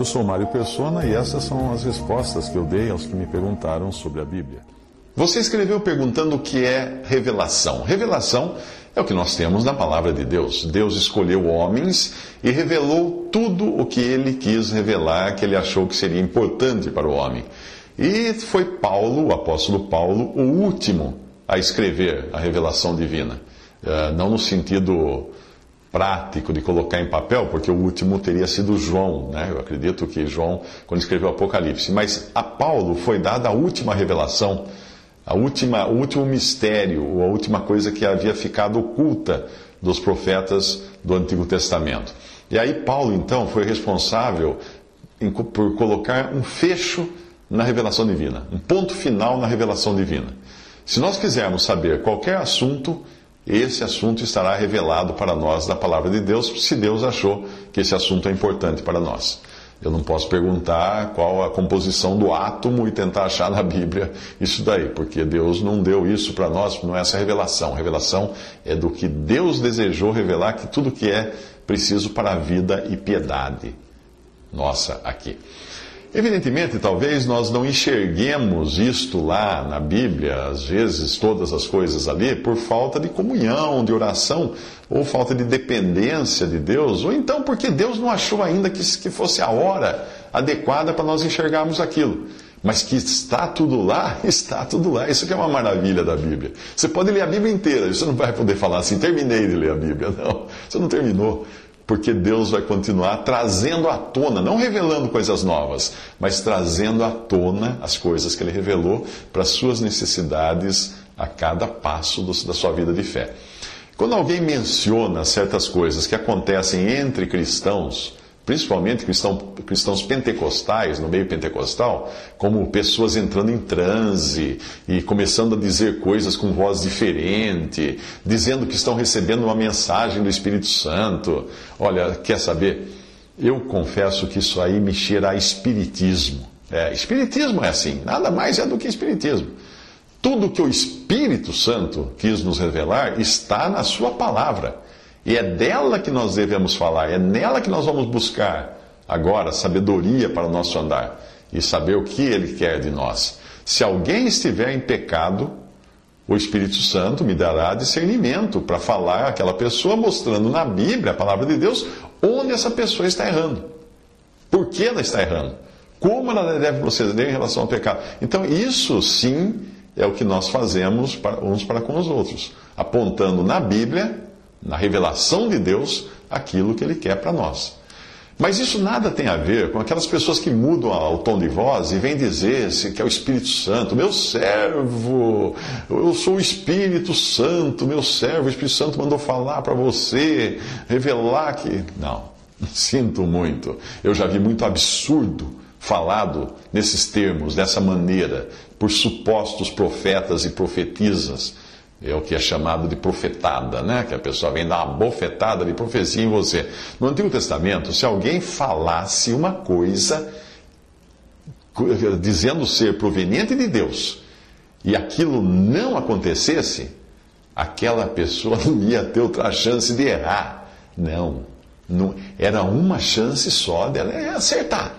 Eu sou Mário Persona e essas são as respostas que eu dei aos que me perguntaram sobre a Bíblia. Você escreveu perguntando o que é revelação. Revelação é o que nós temos na palavra de Deus. Deus escolheu homens e revelou tudo o que ele quis revelar, que ele achou que seria importante para o homem. E foi Paulo, o apóstolo Paulo, o último a escrever a revelação divina. Uh, não no sentido prático de colocar em papel, porque o último teria sido João, né? Eu acredito que João, quando escreveu o Apocalipse. Mas a Paulo foi dada a última revelação, a última, o último mistério, a última coisa que havia ficado oculta dos profetas do Antigo Testamento. E aí Paulo, então, foi responsável em, por colocar um fecho na revelação divina, um ponto final na revelação divina. Se nós quisermos saber qualquer assunto, esse assunto estará revelado para nós na palavra de Deus, se Deus achou que esse assunto é importante para nós. Eu não posso perguntar qual a composição do átomo e tentar achar na Bíblia isso daí, porque Deus não deu isso para nós, não é essa revelação. A revelação é do que Deus desejou revelar, que tudo que é preciso para a vida e piedade nossa aqui. Evidentemente, talvez nós não enxerguemos isto lá na Bíblia, às vezes todas as coisas ali, por falta de comunhão, de oração, ou falta de dependência de Deus, ou então porque Deus não achou ainda que, que fosse a hora adequada para nós enxergarmos aquilo. Mas que está tudo lá, está tudo lá. Isso que é uma maravilha da Bíblia. Você pode ler a Bíblia inteira, você não vai poder falar assim, terminei de ler a Bíblia. Não, você não terminou porque Deus vai continuar trazendo à tona, não revelando coisas novas, mas trazendo à tona as coisas que Ele revelou para as suas necessidades a cada passo do, da sua vida de fé. Quando alguém menciona certas coisas que acontecem entre cristãos, principalmente cristão, cristãos pentecostais, no meio pentecostal, como pessoas entrando em transe e começando a dizer coisas com voz diferente, dizendo que estão recebendo uma mensagem do Espírito Santo. Olha, quer saber? Eu confesso que isso aí me cheira a espiritismo. É, espiritismo é assim, nada mais é do que espiritismo. Tudo que o Espírito Santo quis nos revelar está na Sua palavra. E é dela que nós devemos falar, é nela que nós vamos buscar agora sabedoria para o nosso andar e saber o que Ele quer de nós. Se alguém estiver em pecado, o Espírito Santo me dará discernimento para falar àquela pessoa, mostrando na Bíblia, a palavra de Deus, onde essa pessoa está errando. Por que ela está errando? Como ela deve proceder em relação ao pecado. Então, isso sim é o que nós fazemos uns para com os outros, apontando na Bíblia na revelação de Deus, aquilo que Ele quer para nós. Mas isso nada tem a ver com aquelas pessoas que mudam o tom de voz e vêm dizer que é o Espírito Santo, meu servo, eu sou o Espírito Santo, meu servo, o Espírito Santo mandou falar para você, revelar que. Não, sinto muito. Eu já vi muito absurdo falado nesses termos, dessa maneira, por supostos profetas e profetisas é o que é chamado de profetada, né? Que a pessoa vem dar uma bofetada de profecia em você. No Antigo Testamento, se alguém falasse uma coisa dizendo ser proveniente de Deus e aquilo não acontecesse, aquela pessoa não ia ter outra chance de errar. Não, não era uma chance só dela acertar.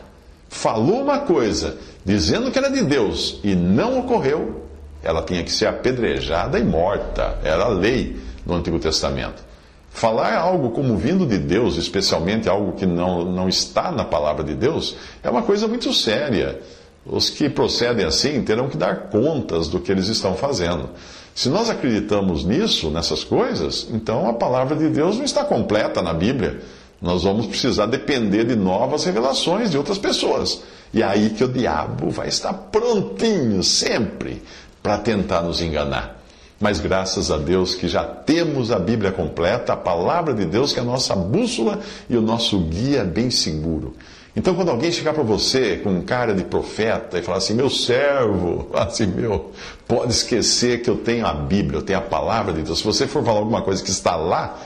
Falou uma coisa dizendo que era de Deus e não ocorreu, ela tinha que ser apedrejada e morta. Era a lei no Antigo Testamento. Falar algo como vindo de Deus, especialmente algo que não, não está na palavra de Deus, é uma coisa muito séria. Os que procedem assim terão que dar contas do que eles estão fazendo. Se nós acreditamos nisso, nessas coisas, então a palavra de Deus não está completa na Bíblia. Nós vamos precisar depender de novas revelações de outras pessoas. E é aí que o diabo vai estar prontinho sempre para tentar nos enganar. Mas graças a Deus que já temos a Bíblia completa, a palavra de Deus, que é a nossa bússola e o nosso guia bem seguro. Então, quando alguém chegar para você com cara de profeta e falar assim, meu servo, assim, meu, pode esquecer que eu tenho a Bíblia, eu tenho a palavra de Deus. Se você for falar alguma coisa que está lá,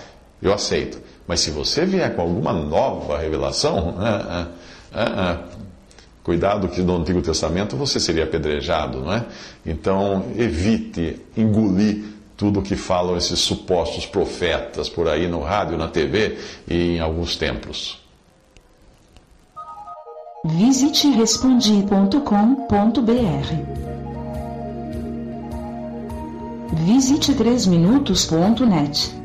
eu aceito. Mas se você vier com alguma nova revelação, ah, ah, ah, cuidado que no Antigo Testamento você seria apedrejado, não é? Então, evite engolir tudo que falam esses supostos profetas por aí no rádio, na TV e em alguns templos. Visite respondi.com.br. Visite 3minutos.net.